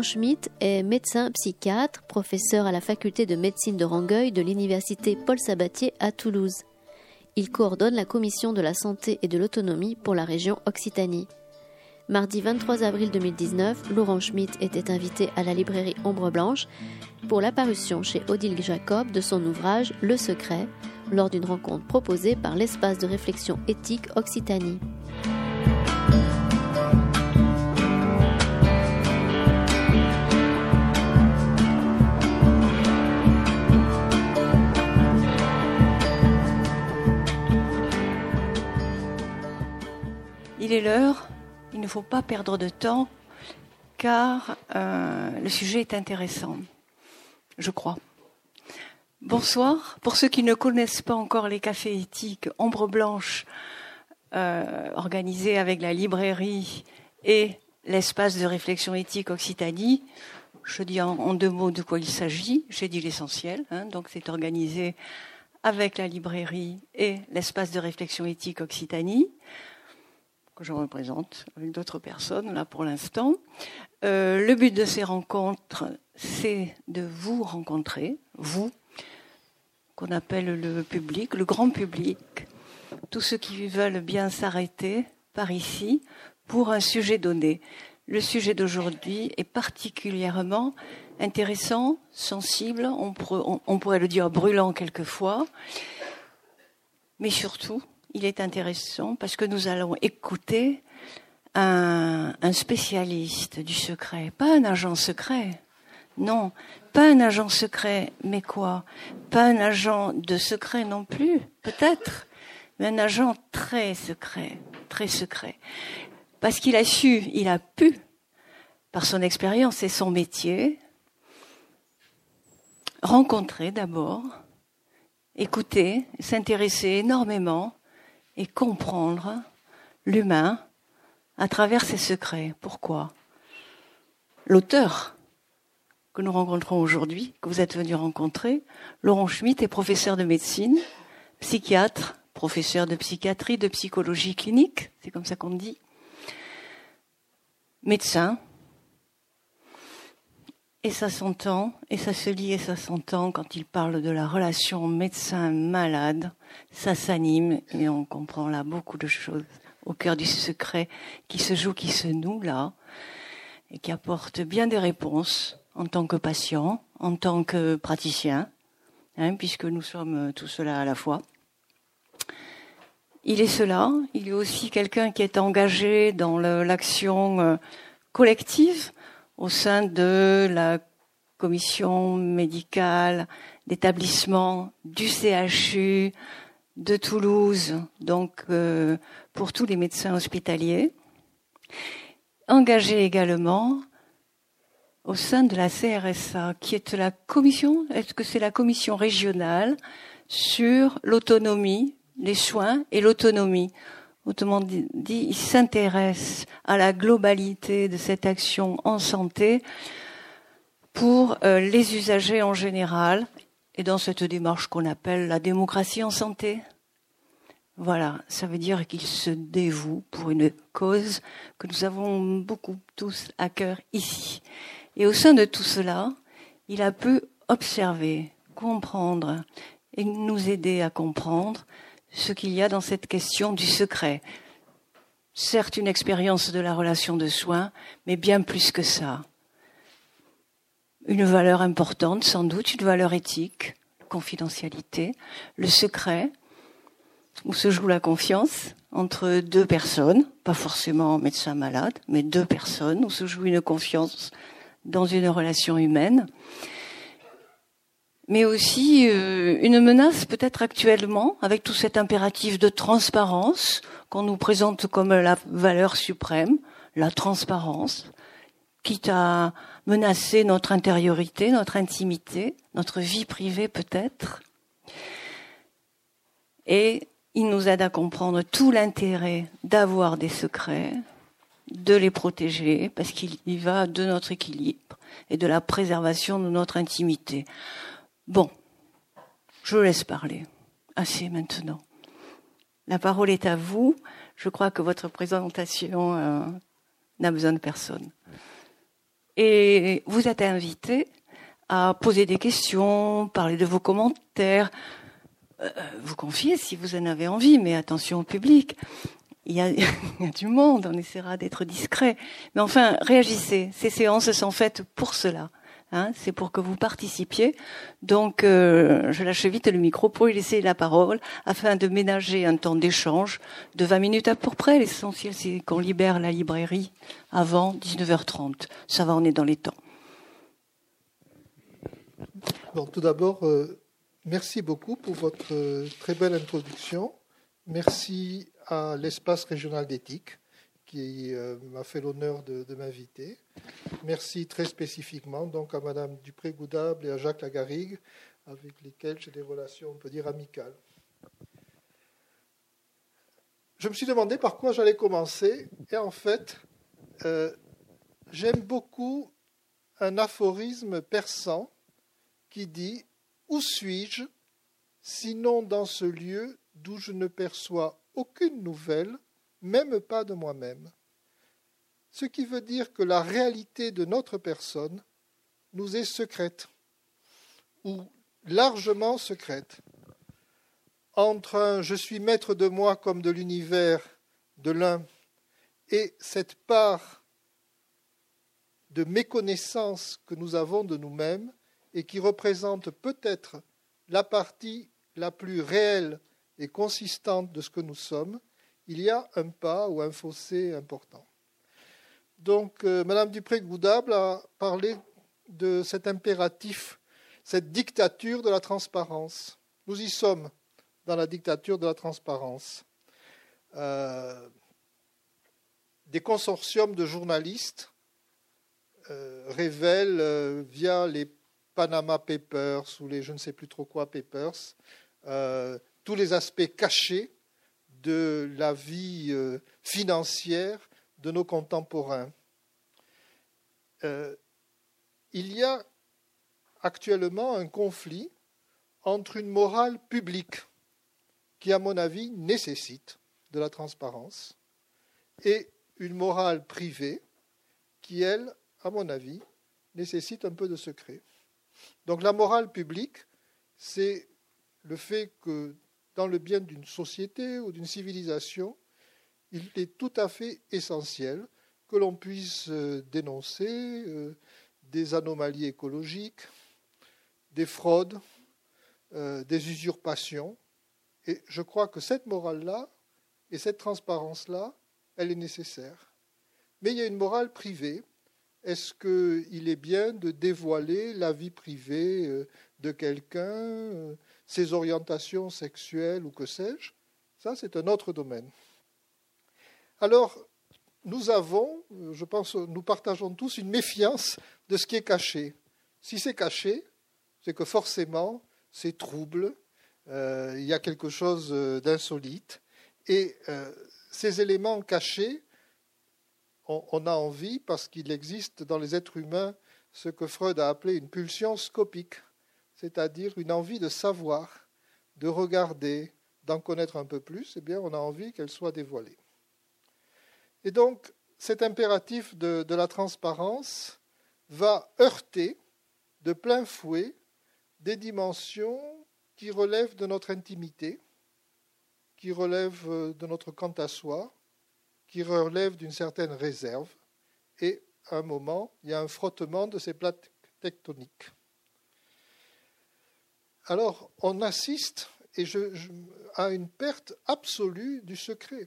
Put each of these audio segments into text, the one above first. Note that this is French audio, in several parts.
Laurent Schmitt est médecin psychiatre, professeur à la faculté de médecine de Rangueil de l'université Paul Sabatier à Toulouse. Il coordonne la commission de la santé et de l'autonomie pour la région Occitanie. Mardi 23 avril 2019, Laurent Schmitt était invité à la librairie Ombre Blanche pour l'apparition chez Odile Jacob de son ouvrage Le Secret, lors d'une rencontre proposée par l'espace de réflexion éthique Occitanie. Il est l'heure, il ne faut pas perdre de temps, car euh, le sujet est intéressant, je crois. Bonsoir. Pour ceux qui ne connaissent pas encore les cafés éthiques Ombre Blanche, euh, organisés avec la librairie et l'espace de réflexion éthique Occitanie, je dis en, deux mots de quoi il s'agit. J'ai dit l'essentiel. Hein, donc c'est organisé avec la librairie et l'espace de réflexion éthique Occitanie que je représente avec d'autres personnes là pour l'instant. Euh, le but de ces rencontres, c'est de vous rencontrer, vous, qu'on appelle le public, le grand public, tous ceux qui veulent bien s'arrêter par ici pour un sujet donné. Le sujet d'aujourd'hui est particulièrement intéressant, sensible, on, on pourrait le dire brûlant quelquefois, mais surtout il est intéressant parce que nous allons écouter un, spécialiste du secret, pas un agent secret. Non, pas un agent secret, mais quoi? Pas un agent de secret non plus, peut-être, mais un agent très secret, très secret. Parce qu'il a su, il a pu, par son expérience et son métier, rencontrer d'abord, écouter, s'intéresser énormément et comprendre l'humain à travers ses secrets. Pourquoi? L'auteur que nous rencontrons aujourd'hui, que vous êtes venu rencontrer, Laurent Schmitt est professeur de médecine, psychiatre, professeur de psychiatrie, de psychologie clinique, c'est comme ça qu'on dit, médecin, et ça s'entend, et ça se lit et ça s'entend quand il parle de la relation médecin-malade. Ça s'anime et on comprend là beaucoup de choses au cœur du secret qui se joue, qui se noue là, et qui apporte bien des réponses en tant que patient, en tant que praticien, hein, puisque nous sommes tout cela à la fois. Il est cela, il est aussi quelqu'un qui est engagé dans l'action euh, collective, au sein de la commission médicale d'établissement du CHU de Toulouse, donc euh, pour tous les médecins hospitaliers, engagé également au sein de la CRSA, qui est la commission, est-ce que c'est la commission régionale sur l'autonomie, les soins et l'autonomie Autrement dit, il s'intéresse à la globalité de cette action en santé pour euh, les usagers en général et dans cette démarche qu'on appelle la démocratie en santé. Voilà, ça veut dire qu'il se dévoue pour une cause que nous avons beaucoup tous à cœur ici. Et au sein de tout cela, il a pu observer, comprendre et nous aider à comprendre ce qu'il y a dans cette question du secret. Certes, une expérience de la relation de soins, mais bien plus que ça. Une valeur importante, sans doute, une valeur éthique, confidentialité, le secret, où se joue la confiance entre deux personnes, pas forcément médecin malade, mais deux personnes, où se joue une confiance dans une relation humaine mais aussi euh, une menace peut-être actuellement avec tout cet impératif de transparence qu'on nous présente comme la valeur suprême, la transparence, quitte à menacer notre intériorité, notre intimité, notre vie privée peut-être. Et il nous aide à comprendre tout l'intérêt d'avoir des secrets, de les protéger, parce qu'il y va de notre équilibre et de la préservation de notre intimité. Bon, je laisse parler. Assez maintenant. La parole est à vous. Je crois que votre présentation euh, n'a besoin de personne. Et vous êtes invité à poser des questions, parler de vos commentaires, euh, vous confier si vous en avez envie, mais attention au public. Il y a du monde, on essaiera d'être discret. Mais enfin, réagissez. Ces séances sont faites pour cela. Hein, c'est pour que vous participiez. Donc, euh, je lâche vite le micro pour lui laisser la parole afin de ménager un temps d'échange de 20 minutes à peu près. L'essentiel, c'est qu'on libère la librairie avant 19h30. Ça va, on est dans les temps. Tout d'abord, euh, merci beaucoup pour votre euh, très belle introduction. Merci à l'espace régional d'éthique qui euh, m'a fait l'honneur de, m'inviter. Merci très spécifiquement donc à Madame Dupré-Goudable et à Jacques Lagarigue, avec lesquels j'ai des relations, on peut dire, amicales. Je me suis demandé par quoi j'allais commencer, et en fait, euh, j'aime beaucoup un aphorisme persan qui dit Où suis-je, sinon dans ce lieu d'où je ne perçois aucune nouvelle même pas de moi-même. Ce qui veut dire que la réalité de notre personne nous est secrète, ou largement secrète. Entre un je suis maître de moi comme de l'univers de l'un et cette part de méconnaissance que nous avons de nous-mêmes et qui représente peut-être la partie la plus réelle et consistante de ce que nous sommes, il y a un pas ou un fossé important. Donc, euh, Madame Dupré-Goudable a parlé de cet impératif, cette dictature de la transparence. Nous y sommes dans la dictature de la transparence. Euh, des consortiums de journalistes euh, révèlent via les Panama Papers ou les je ne sais plus trop quoi Papers tous les aspects cachés de la vie euh, financière de nos contemporains. Euh, il y a actuellement un conflit entre une morale publique qui, à mon avis, nécessite de la transparence et une morale privée qui, elle, à mon avis, nécessite un peu de secret. Donc la morale publique, c'est le fait que dans le bien d'une société ou d'une civilisation, il est tout à fait essentiel que l'on puisse euh, dénoncer euh, des anomalies écologiques, des fraudes, euh, des usurpations. Et je crois que cette morale-là et cette transparence-là, elle est nécessaire. Mais il y a une morale privée. Est-ce qu'il est bien de dévoiler la vie privée de quelqu'un ses orientations sexuelles ou que sais-je, ça c'est un autre domaine. Alors, nous avons, je pense, nous partageons tous une méfiance de ce qui est caché. Si c'est caché, c'est que forcément c'est trouble, euh, il y a quelque chose d'insolite, et euh, ces éléments cachés, on a envie, parce qu'il existe dans les êtres humains ce que Freud a appelé une pulsion scopique c'est-à-dire une envie de savoir, de regarder, d'en connaître un peu plus, eh bien, on a envie qu'elle soit dévoilée. Et donc, cet impératif de, de la transparence va heurter de plein fouet des dimensions qui relèvent de notre intimité, qui relèvent de notre quant à soi, qui relèvent d'une certaine réserve, et à un moment, il y a un frottement de ces plaques tectoniques. Alors, on assiste à une perte absolue du secret.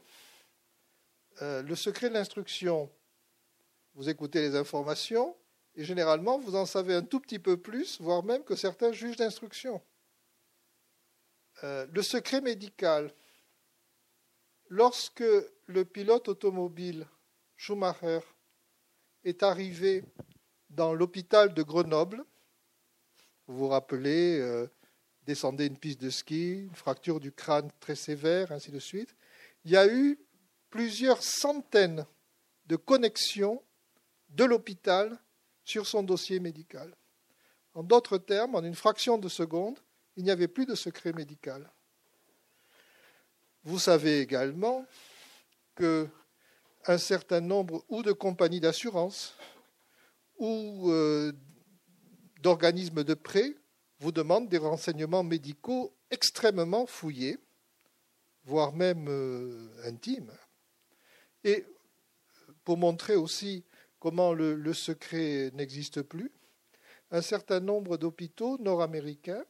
Euh, le secret de l'instruction, vous écoutez les informations et généralement vous en savez un tout petit peu plus, voire même que certains juges d'instruction. Euh, le secret médical, lorsque le pilote automobile Schumacher est arrivé dans l'hôpital de Grenoble, vous vous rappelez, euh, descendait une piste de ski, une fracture du crâne très sévère, ainsi de suite. Il y a eu plusieurs centaines de connexions de l'hôpital sur son dossier médical. En d'autres termes, en une fraction de seconde, il n'y avait plus de secret médical. Vous savez également que un certain nombre ou de compagnies d'assurance ou euh, d'organismes de prêt vous demandent des renseignements médicaux extrêmement fouillés, voire même euh, intimes. Et pour montrer aussi comment le, secret n'existe plus, un certain nombre d'hôpitaux nord-américains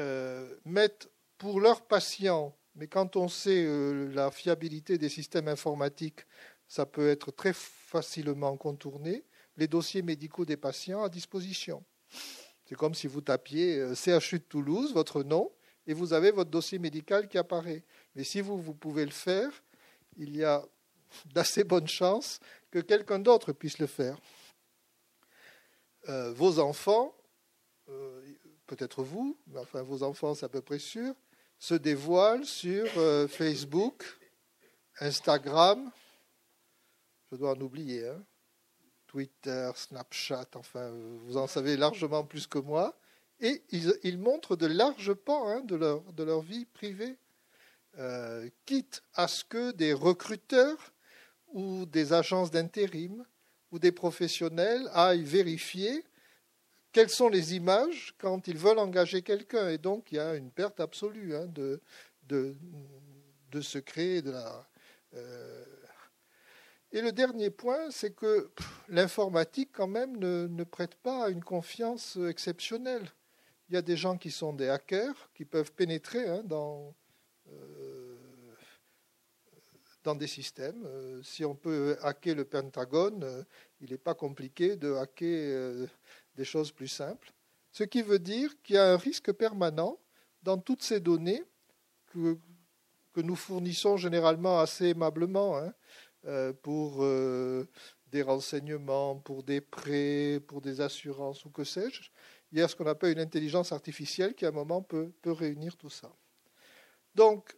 euh, mettent pour leurs patients, mais quand on sait euh, la fiabilité des systèmes informatiques, ça peut être très facilement contourné, les dossiers médicaux des patients à disposition. C'est comme si vous tapiez euh, CHU de Toulouse, votre nom, et vous avez votre dossier médical qui apparaît. Mais si vous, pouvez le faire, il y a d'assez bonnes chances que quelqu'un d'autre puisse le faire. Euh, vos enfants, euh, peut-être vous, mais enfin vos enfants c'est à peu près sûr, se dévoilent sur Facebook, Instagram, je dois en oublier, hein, Twitter, Snapchat, enfin vous en savez largement plus que moi, et ils, montrent de larges pans hein, de, leur, de leur vie privée, quitte à ce que des recruteurs ou des agences d'intérim ou des professionnels aillent vérifier quelles sont les images quand ils veulent engager quelqu'un. Et donc, il y a une perte absolue hein, de, de, de, secret. De la, euh, Et le dernier point, c'est que l'informatique, quand même, ne, prête pas à une confiance exceptionnelle. Il y a des gens qui sont des hackers, qui peuvent pénétrer hein, dans, euh, dans des systèmes. Euh, si on peut hacker le Pentagone, euh, il n'est pas compliqué de hacker des choses plus simples. Ce qui veut dire qu'il y a un risque permanent dans toutes ces données que, que nous fournissons généralement assez aimablement hein, pour des renseignements, pour des prêts, pour des assurances ou que sais-je. Il y a ce qu'on appelle une intelligence artificielle qui à un moment peut, peut réunir tout ça. Donc,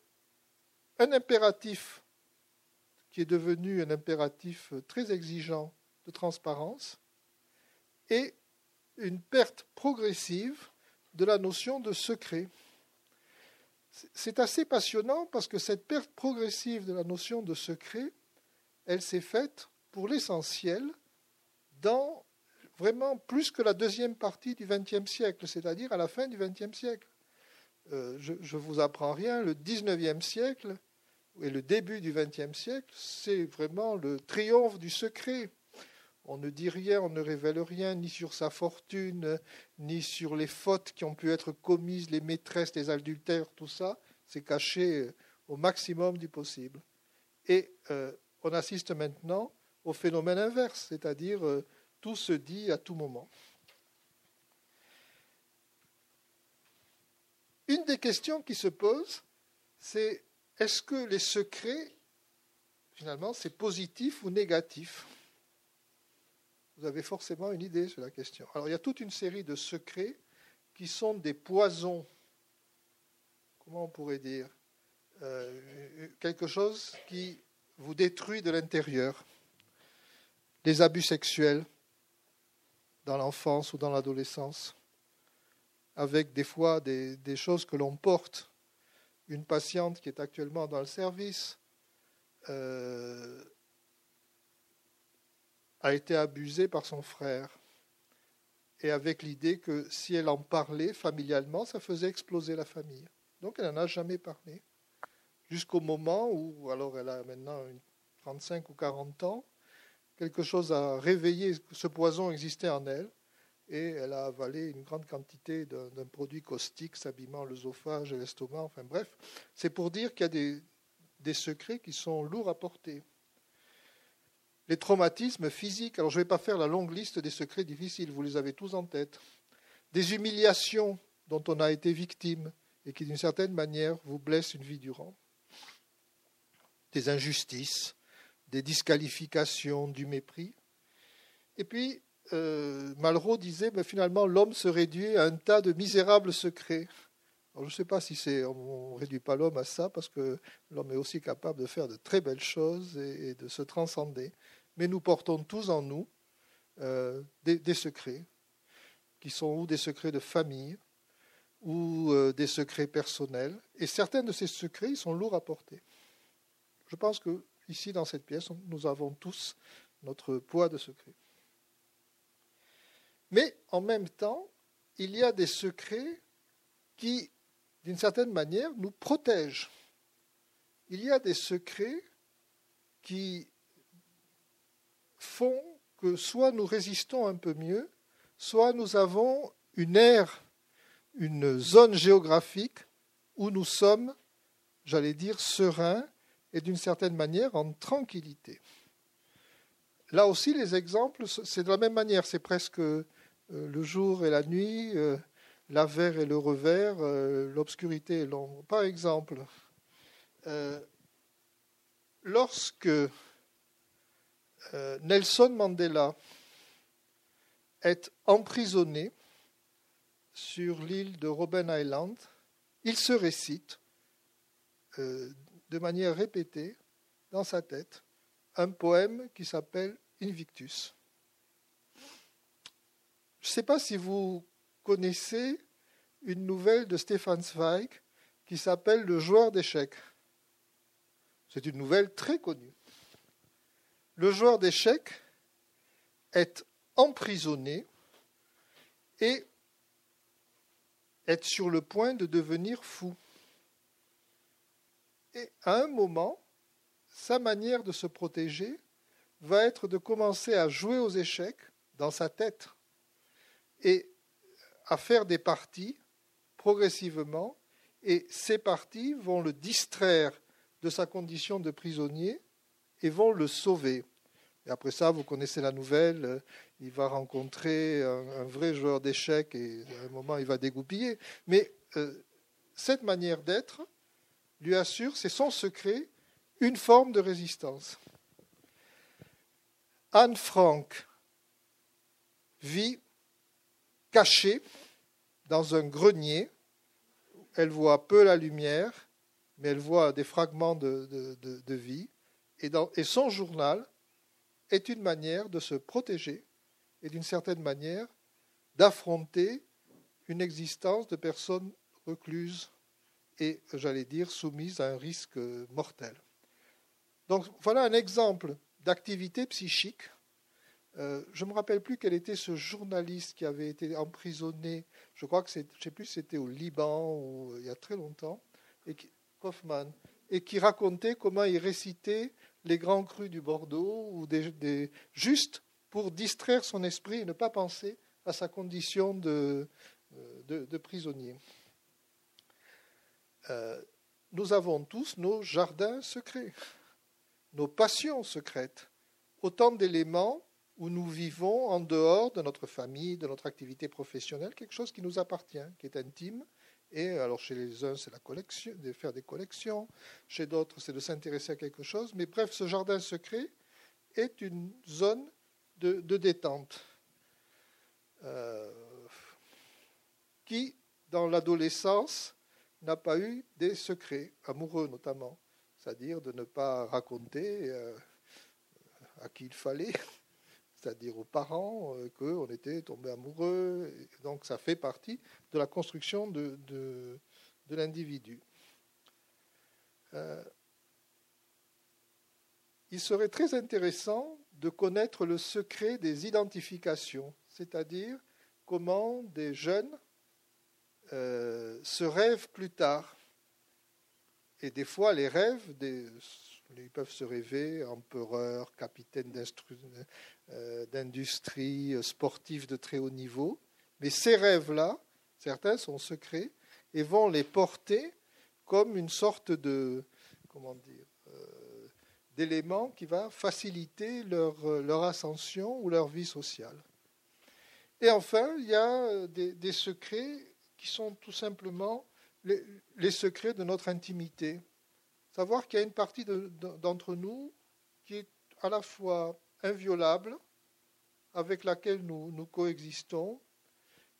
un impératif qui est devenu un impératif très exigeant de transparence, et une perte progressive de la notion de secret. C'est assez passionnant parce que cette perte progressive de la notion de secret, elle s'est faite pour l'essentiel dans vraiment plus que la deuxième partie du XXe siècle, c'est-à-dire à la fin du XXe siècle. Euh, je ne vous apprends rien, le XIXe siècle et le début du XXe siècle, c'est vraiment le triomphe du secret. On ne dit rien, on ne révèle rien, ni sur sa fortune, ni sur les fautes qui ont pu être commises, les maîtresses, les adultères, tout ça, c'est caché au maximum du possible. Et euh, on assiste maintenant au phénomène inverse, c'est-à-dire euh, tout se dit à tout moment. Une des questions qui se posent, c'est est-ce que les secrets, finalement, c'est positif ou négatif? Vous avez forcément une idée sur la question. Alors, il y a toute une série de secrets qui sont des poisons. Comment on pourrait dire? Euh, Quelque chose qui vous détruit de l'intérieur. Les abus sexuels dans l'enfance ou dans l'adolescence, avec des fois des, choses que l'on porte une patiente qui est actuellement dans le service euh, a été abusée par son frère et avec l'idée que si elle en parlait familialement, ça faisait exploser la famille. Donc elle n'en a jamais parlé. Jusqu'au moment où, alors elle a maintenant 35 ou 40 ans, quelque chose a réveillé, ce poison existait en elle, et elle a avalé une grande quantité d'un produit caustique s'abîmant l'œsophage et l'estomac. Enfin bref, c'est pour dire qu'il y a des, des, secrets qui sont lourds à porter. Les traumatismes physiques, alors je ne vais pas faire la longue liste des secrets difficiles, vous les avez tous en tête. Des humiliations dont on a été victime et qui d'une certaine manière vous blessent une vie durant. Des injustices, des disqualifications, du mépris. Et puis euh, Malraux disait mais finalement l'homme se réduit à un tas de misérables secrets. je ne sais pas si on ne réduit pas l'homme à ça parce que l'homme est aussi capable de faire de très belles choses et, de se transcender. Mais nous portons tous en nous euh, des, secrets qui sont ou des secrets de famille ou euh, des secrets personnels. Et certains de ces secrets sont lourds à porter. Je pense qu'il ici dans cette pièce, nous avons tous notre poids de secret. Mais en même temps, il y a des secrets qui, d'une certaine manière, nous protègent. Il y a des secrets qui font que soit nous résistons un peu mieux, soit nous avons une aire, une zone géographique où nous sommes, j'allais dire, sereins et d'une certaine manière en tranquillité. Là aussi, les exemples, c'est de la même manière, c'est presque euh, le jour et la nuit, euh, l'avers et le revers, euh, l'obscurité et l'ombre. Par exemple, lorsque Nelson Mandela est emprisonné sur l'île de Robben Island, il se récite de manière répétée dans sa tête un poème qui s'appelle Invictus. Je ne sais pas si vous connaissez une nouvelle de Stefan Zweig qui s'appelle Le joueur d'échecs. C'est une nouvelle très connue. Le joueur d'échecs est emprisonné et est sur le point de devenir fou. Et à un moment, sa manière de se protéger va être de commencer à jouer aux échecs dans sa tête et à faire des parties progressivement. Et ces parties vont le distraire de sa condition de prisonnier et vont le sauver. Et après ça, vous connaissez la nouvelle, il va rencontrer un, vrai joueur d'échecs et à un moment, il va dégoupiller. Mais euh, cette manière d'être lui assure, c'est son secret, une forme de résistance. Anne Frank vit cachée dans un grenier. Elle voit peu la lumière, mais elle voit des fragments de, vie. Et, et son journal est une manière de se protéger et d'une certaine manière d'affronter une existence de personnes recluses et, j'allais dire, soumise à un risque mortel. Donc voilà un exemple d'activité psychique. Euh, je ne me rappelle plus quel était ce journaliste qui avait été emprisonné, je crois que c'est, je sais plus c'était au Liban ou il y a très longtemps, et qui, et qui racontait comment il récitait les grands crus du Bordeaux, ou des, juste pour distraire son esprit et ne pas penser à sa condition de, euh, de prisonnier. Euh, nous avons tous nos jardins secrets, nos passions secrètes, autant d'éléments où nous vivons en dehors de notre famille, de notre activité professionnelle, quelque chose qui nous appartient, qui est intime. Et alors chez les uns, c'est la collection, de faire des collections, chez d'autres, c'est de s'intéresser à quelque chose. Mais bref, ce jardin secret est une zone de, détente euh, qui, dans l'adolescence, n'a pas eu des secrets, amoureux notamment, c'est-à-dire de ne pas raconter euh, à qui il fallait, c'est-à-dire aux parents, euh, qu'on était tombé amoureux. donc ça fait partie de la construction de, l'individu. Euh, il serait très intéressant de connaître le secret des identifications, c'est-à-dire comment des jeunes euh, se rêvent plus tard. Et des fois, les rêves, ils peuvent se rêver empereur, capitaine euh, d'industrie, euh, sportif de très haut niveau. Mais ces rêves-là, certains sont secrets et vont les porter comme une sorte de, comment dire, d'élément qui va faciliter leur, ascension ou leur vie sociale. Et enfin, il y a des secrets qui sont tout simplement les, secrets de notre intimité. Savoir qu'il y a une partie d'entre nous qui est à la fois inviolable, avec laquelle nous, nous coexistons,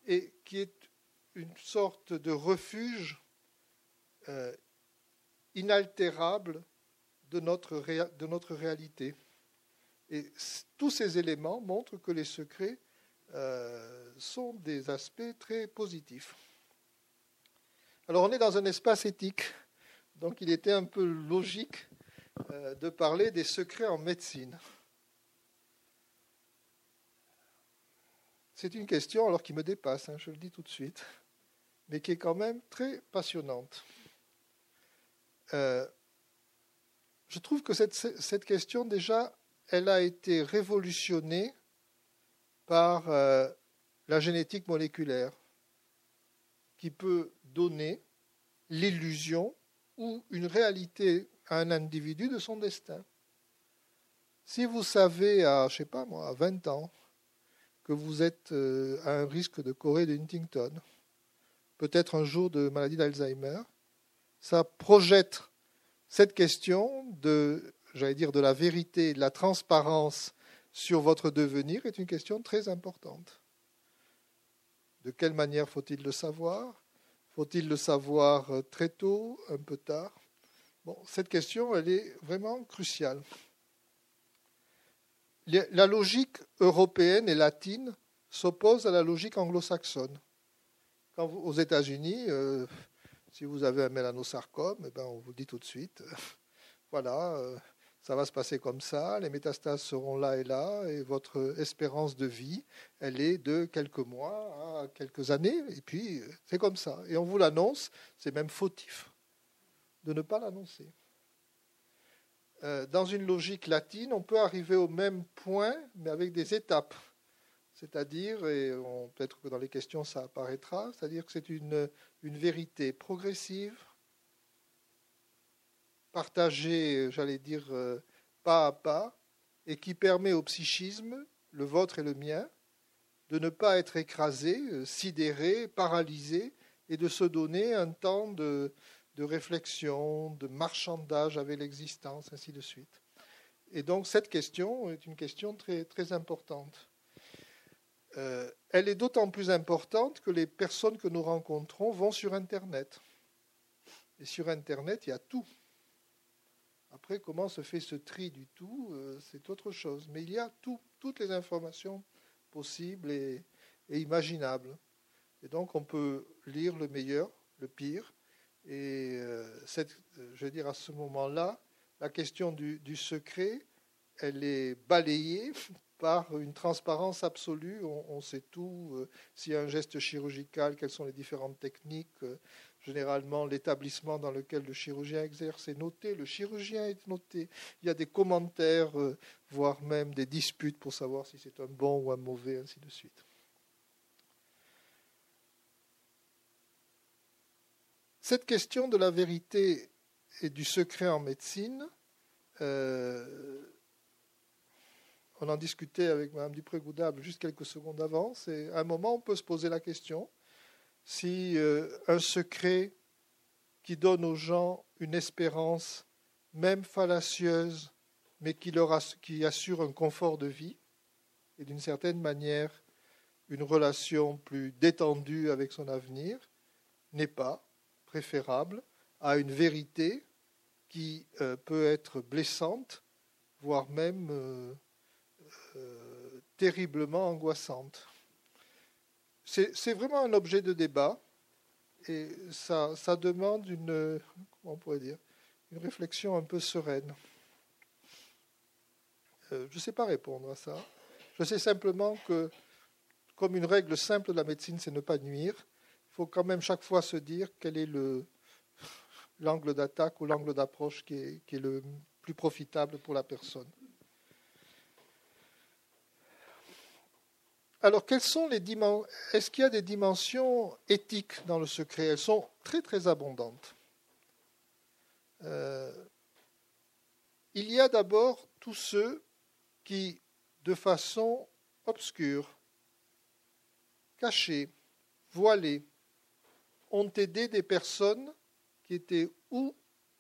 et qui est une sorte de refuge euh, inaltérable de notre, de notre réalité. Et tous ces éléments montrent que les secrets euh, sont des aspects très positifs. Alors on est dans un espace éthique, donc il était un peu logique euh, de parler des secrets en médecine. C'est une question alors qui me dépasse, hein, je le dis tout de suite, mais qui est quand même très passionnante. Euh, je trouve que cette, cette, question, déjà, elle a été révolutionnée par euh, la génétique moléculaire, qui peut donner l'illusion ou une réalité à un individu de son destin. Si vous savez à, je sais pas moi, à 20 ans, que vous êtes euh, à un risque de Corée de Huntington, peut-être un jour de maladie d'Alzheimer, ça projette cette question de, j'allais dire, de la vérité, de la transparence sur votre devenir est une question très importante. De quelle manière faut-il le savoir? Faut-il le savoir euh, très tôt, un peu tard? Cette question, elle est vraiment cruciale. La logique européenne et latine s'oppose à la logique anglo-saxonne. Aux États-Unis, euh, si vous avez un mélanosarcome, eh ben, on vous dit tout de suite, voilà, euh, ça va se passer comme ça, les métastases seront là et là, et votre espérance de vie, elle est de quelques mois à quelques années, et puis c'est comme ça. Et on vous l'annonce, c'est même fautif de ne pas l'annoncer. Euh, dans une logique latine, on peut arriver au même point, mais avec des étapes. C'est-à-dire, et peut-être que dans les questions ça apparaîtra, c'est-à-dire que c'est une, une vérité progressive, partagée, j'allais dire, euh, pas à pas, et qui permet au psychisme, le vôtre et le mien, de ne pas être écrasé, euh, sidéré, paralysé, et de se donner un temps de, de réflexion, de marchandage avec l'existence, ainsi de suite. Et donc cette question est une question très, très importante. Euh, elle est d'autant plus importante que les personnes que nous rencontrons vont sur Internet. Et sur Internet, il y a tout. Comment se fait ce tri du tout, euh, c'est autre chose. Mais il y a tout, toutes les informations possibles et, imaginables. Et donc, on peut lire le meilleur, le pire, et euh, cette, je veux dire, à ce moment-là, la question du, secret, elle est balayée par une transparence absolue. On, sait tout. Euh, s'il y a un geste chirurgical, quelles sont les différentes techniques. Euh, généralement, l'établissement dans lequel le chirurgien exerce est noté. Le chirurgien est noté. Il y a des commentaires, voire même des disputes pour savoir si c'est un bon ou un mauvais, ainsi de suite. Cette question de la vérité et du secret en médecine, euh, on en discutait avec Mme Dupré-Goudable juste quelques secondes avant. C'est à un moment, on peut se poser la question si euh, un secret qui donne aux gens une espérance, même fallacieuse, mais qui, leur assure un confort de vie et d'une certaine manière une relation plus détendue avec son avenir, n'est pas préférable à une vérité qui euh, peut être blessante, voire même euh, euh, terriblement angoissante. C'est vraiment un objet de débat et ça, demande une, réflexion un peu sereine. je ne sais pas répondre à ça. Je sais simplement que, comme une règle simple de la médecine, c'est ne pas nuire, faut quand même chaque fois se dire quel est l'angle d'attaque ou l'angle d'approche qui est le plus profitable pour la personne. Alors, quelles sont les dimensions Est-ce qu'il y a des dimensions éthiques dans le secret? Elles sont très très abondantes. Euh, il y a d'abord tous ceux qui, de façon obscure, cachée, voilée, ont aidé des personnes qui étaient ou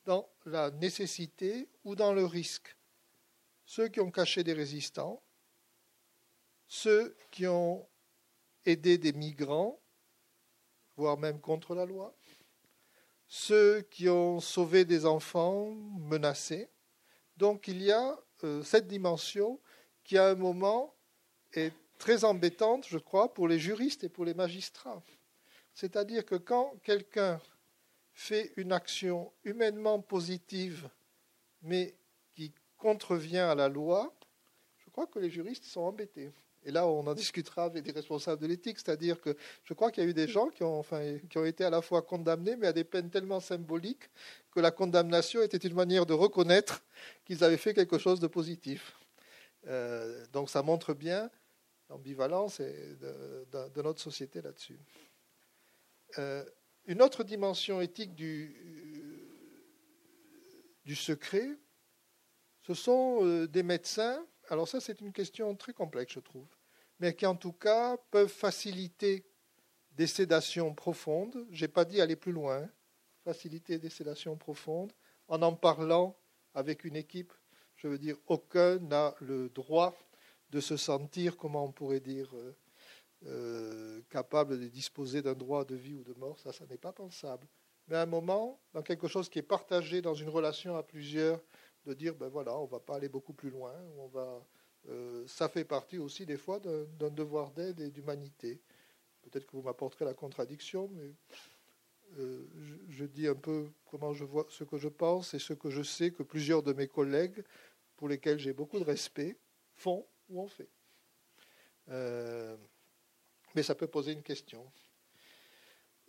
dans la nécessité ou dans le risque. Ceux qui ont caché des résistants, ceux qui ont aidé des migrants, voire même contre la loi, ceux qui ont sauvé des enfants menacés. Donc il y a euh, cette dimension qui à un moment est très embêtante, je crois, pour les juristes et pour les magistrats. C'est-à-dire que quand quelqu'un fait une action humainement positive, mais contrevient à la loi, je crois que les juristes sont embêtés. Et là, on en discutera avec des responsables de l'éthique, c'est-à-dire que je crois qu'il y a eu des gens qui ont, été à la fois condamnés, mais à des peines tellement symboliques que la condamnation était une manière de reconnaître qu'ils avaient fait quelque chose de positif. Euh, donc ça montre bien l'ambivalence de, de, notre société là-dessus. Euh, une autre dimension éthique du, du secret, ce sont euh, des médecins. Alors ça, c'est une question très complexe, je trouve, mais qui en tout cas peuvent faciliter des sédations profondes. Je n'ai pas dit aller plus loin. Faciliter des sédations profondes en en parlant avec une équipe. Je veux dire, aucun n'a le droit de se sentir, comment on pourrait dire, euh, euh, capable de disposer d'un droit de vie ou de mort. Ça, ça n'est pas pensable mais à un moment, dans quelque chose qui est partagé dans une relation à plusieurs, de dire, ben voilà, on ne va pas aller beaucoup plus loin, on va, euh, ça fait partie aussi des fois d'un devoir d'aide et d'humanité. Peut-être que vous m'apporterez la contradiction, mais euh, je, dis un peu comment je vois ce que je pense et ce que je sais que plusieurs de mes collègues, pour lesquels j'ai beaucoup de respect, font ou ont fait. Euh, mais ça peut poser une question.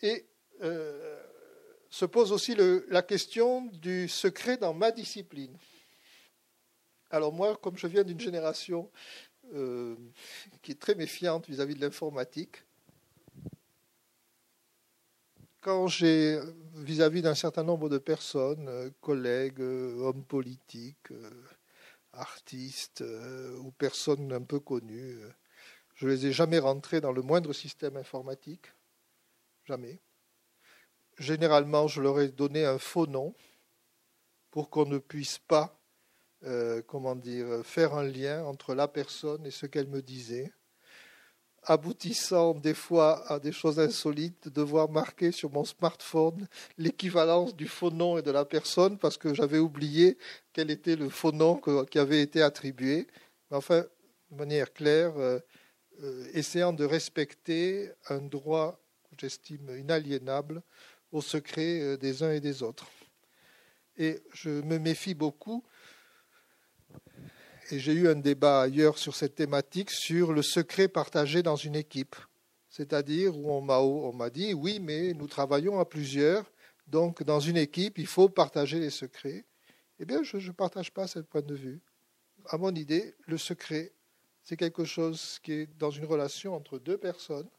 Et se pose aussi la question du secret dans ma discipline. Alors moi, comme je viens d'une génération euh, qui est très méfiante vis-à-vis de l'informatique, quand j'ai, vis-à-vis d'un certain nombre de personnes, euh, collègues, euh, hommes politiques, artistes ou personnes un peu connues, je ne les ai jamais rentrés dans le moindre système informatique, jamais. Généralement, je leur ai donné un faux nom pour qu'on ne puisse pas, euh, comment dire, faire un lien entre la personne et ce qu'elle me disait, aboutissant des fois à des choses insolites, de devoir marquer sur mon smartphone l'équivalence du faux nom et de la personne parce que j'avais oublié quel était le faux nom qui avait été attribué. Mais enfin, de manière claire, euh, euh, essayant de respecter un droit que j'estime inaliénable au secret des uns et des autres. Et je me méfie beaucoup, et j'ai eu un débat ailleurs sur cette thématique, sur le secret partagé dans une équipe. C'est-à-dire où on m'a dit, oui, mais nous travaillons à plusieurs, donc dans une équipe, il faut partager les secrets. Eh bien, je ne partage pas ce point de vue. À mon idée, le secret, c'est quelque chose qui est dans une relation entre deux personnes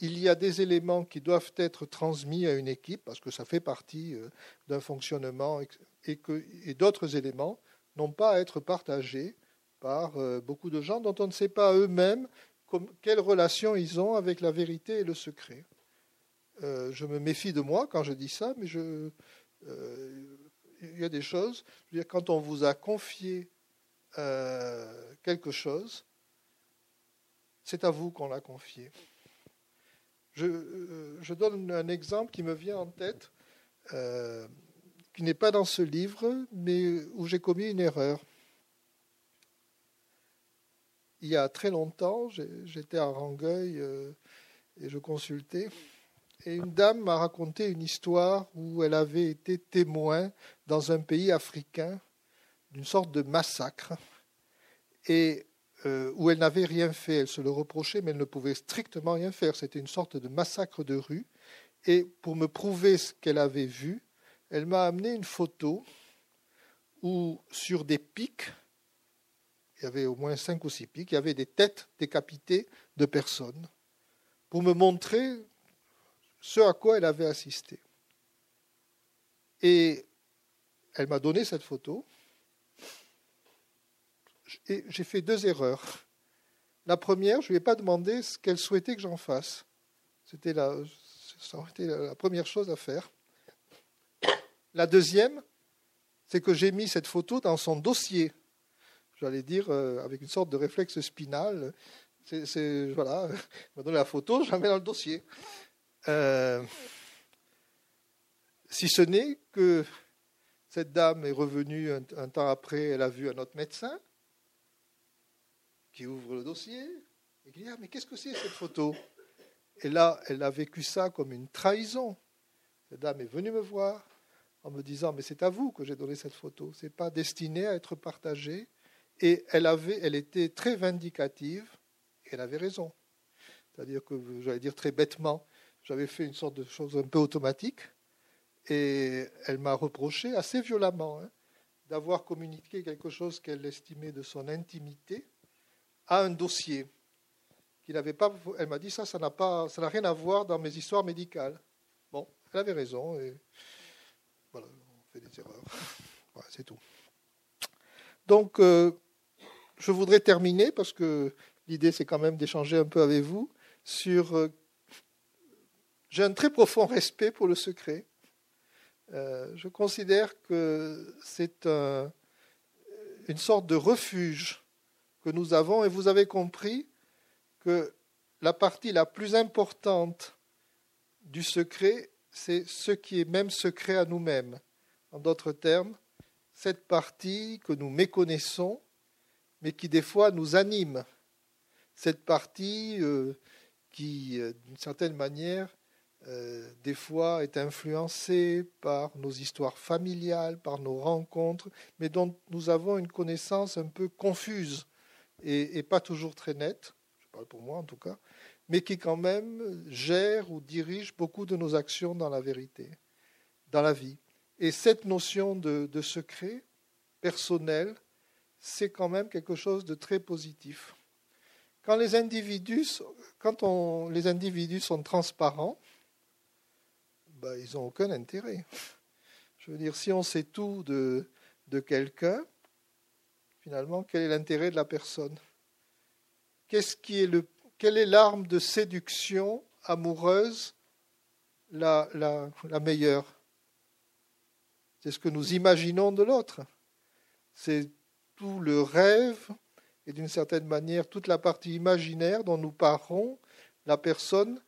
il y a des éléments qui doivent être transmis à une équipe parce que ça fait partie euh, d'un fonctionnement et, et d'autres éléments n'ont pas à être partagés par euh, beaucoup de gens dont on ne sait pas eux-mêmes quelle relation ils ont avec la vérité et le secret. Euh, je me méfie de moi quand je dis ça, mais je, il y a des choses. Je veux dire, quand on vous a confié quelque chose, c'est à vous qu'on l'a confié. Euh, je, donne un exemple qui me vient en tête, euh, qui n'est pas dans ce livre, mais où j'ai commis une erreur. Il y a très longtemps, j'étais à Rangueil euh, et je consultais. Et une dame m'a raconté une histoire où elle avait été témoin dans un pays africain d'une sorte de massacre. Et euh, où elle n'avait rien fait. Elle se le reprochait, mais elle ne pouvait strictement rien faire. C'était une sorte de massacre de rue. Et pour me prouver ce qu'elle avait vu, elle m'a amené une photo où, sur des pics, il y avait au moins cinq ou six pics, il y avait des têtes décapitées de personnes, pour me montrer ce à quoi elle avait assisté. Et elle m'a donné cette photo, j'ai fait deux erreurs. La première, je ne lui ai pas demandé ce qu'elle souhaitait que j'en fasse. C'était la, la première chose à faire. La deuxième, c'est que j'ai mis cette photo dans son dossier. J'allais dire euh, avec une sorte de réflexe spinal. Voilà, m'a donné la photo, je la mets dans le dossier. Euh, si ce n'est que cette dame est revenue un, temps après, elle a vu un autre médecin, qui ouvre le dossier et qui dit Ah, mais qu'est-ce que c'est cette photo? Et là, elle a vécu ça comme une trahison. Cette dame est venue me voir en me disant mais c'est à vous que j'ai donné cette photo, c'est pas destiné à être partagé. Et elle avait, elle était très vindicative et elle avait raison. C'est-à-dire que j'allais dire très bêtement, j'avais fait une sorte de chose un peu automatique et elle m'a reproché assez violemment hein, d'avoir communiqué quelque chose qu'elle estimait de son intimité à un dossier qui n'avait pas. Elle m'a dit ça, ça n'a pas, ça n'a rien à voir dans mes histoires médicales. Bon, elle avait raison voilà, on fait des erreurs. Voilà, c'est tout. Donc, euh, je voudrais terminer parce que l'idée c'est quand même d'échanger un peu avec vous sur. Euh, j'ai un très profond respect pour le secret. Euh, je considère que c'est un, une sorte de refuge que nous avons et vous avez compris que la partie la plus importante du secret, c'est ce qui est même secret à nous-mêmes. En d'autres termes, cette partie que nous méconnaissons, mais qui des fois nous anime. Cette partie euh, qui, euh, d'une certaine manière, euh, des fois est influencée par nos histoires familiales, par nos rencontres, mais dont nous avons une connaissance un peu confuse et, pas toujours très nette, je parle pour moi en tout cas, mais qui quand même gère ou dirige beaucoup de nos actions dans la vérité, dans la vie. Et cette notion de, secret personnel, c'est quand même quelque chose de très positif. Quand les individus, quand on, les individus sont transparents, ben, ils n'ont aucun intérêt. Je veux dire, si on sait tout de, de quelqu'un, finalement, quel est l'intérêt de la personne? Qu'est-ce qui est le, Quelle est l'arme de séduction amoureuse la, meilleure? C'est ce que nous imaginons de l'autre. C'est tout le rêve et d'une certaine manière toute la partie imaginaire dont nous parlons la personne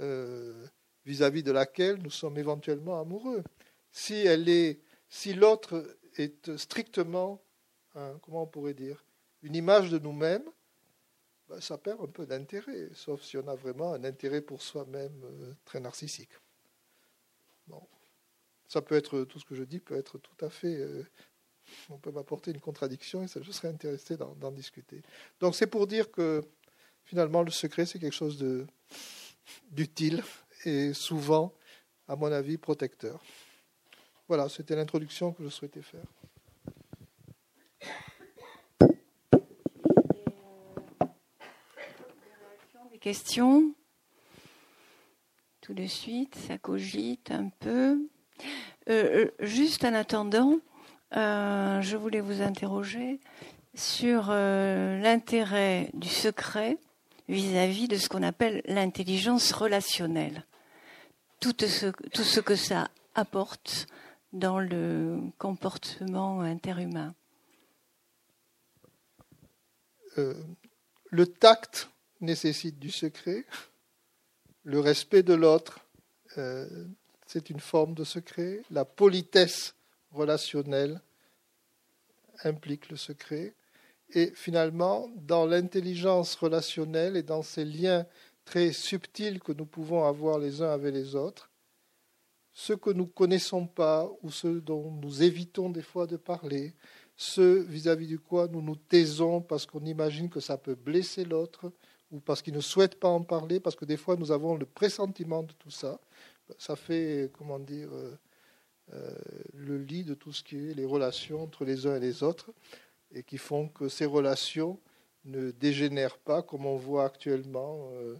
euh, vis-à-vis de laquelle nous sommes éventuellement amoureux. Si elle est, si l'autre est strictement, comment on pourrait dire, une image de nous-mêmes, ben, ça perd un peu d'intérêt, sauf si on a vraiment un intérêt pour soi-même euh, très narcissique. Bon. Ça peut être, tout ce que je dis peut être tout à fait, euh, on peut m'apporter une contradiction et ça, je serais intéressé d'en discuter. Donc c'est pour dire que finalement le secret c'est quelque chose d'utile et souvent, à mon avis, protecteur. Voilà, c'était l'introduction que je souhaitais faire. Des questions Tout de suite, ça cogite un peu. Euh, euh, juste en attendant, euh, je voulais vous interroger sur l'intérêt du secret vis à -vis de ce qu'on appelle l'intelligence relationnelle tout ce, que ça apporte dans le comportement interhumain. Le tact nécessite du secret, le respect de l'autre, euh, c'est une forme de secret, la politesse relationnelle implique le secret, et finalement, dans l'intelligence relationnelle et dans ces liens très subtils que nous pouvons avoir les uns avec les autres, ceux que nous ne connaissons pas ou ceux dont nous évitons des fois de parler, ceux vis-à-vis du quoi nous nous taisons parce qu'on imagine que ça peut blesser l'autre ou parce qu'il ne souhaite pas en parler, parce que des fois nous avons le pressentiment de tout ça. Ça fait, comment dire, euh, euh, le lit de tout ce qui est les relations entre les uns et les autres, et qui font que ces relations ne dégénèrent pas comme on voit actuellement. Euh,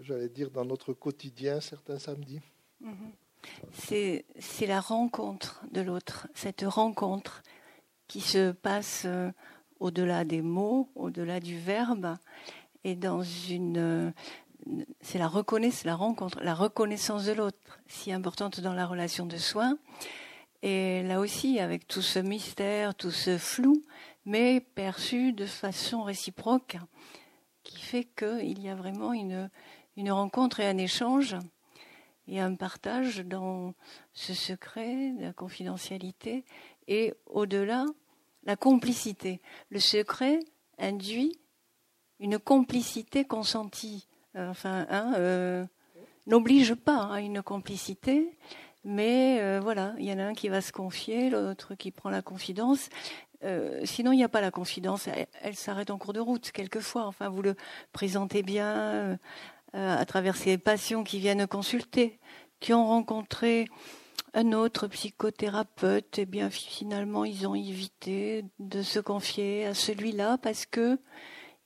j'allais dire, dans notre quotidien certains samedis. Mhm. C'est la rencontre de l'autre, cette rencontre qui se passe au-delà des mots, au-delà du verbe, et dans une. Euh, c'est la reconnaissance, la rencontre, la reconnaissance de l'autre, si importante dans la relation de soins. Et là aussi, avec tout ce mystère, tout ce flou, mais perçu de façon réciproque, qui fait qu'il y a vraiment une, une rencontre et un échange et un partage dans ce secret, la confidentialité et au-delà, la complicité. Le secret induit une complicité consentie. Euh, enfin, hein, euh, n'oblige pas à une complicité, Mais euh, voilà, il y en a un qui va se confier, l'autre qui prend la confidence. Sinon, il n'y a pas la confidence. Elle, s'arrête en cours de route, quelquefois. Enfin, vous le présentez bien à travers ces patients qui viennent consulter, qui ont rencontré un autre psychothérapeute. Et eh bien, finalement, ils ont évité de se confier à celui-là parce que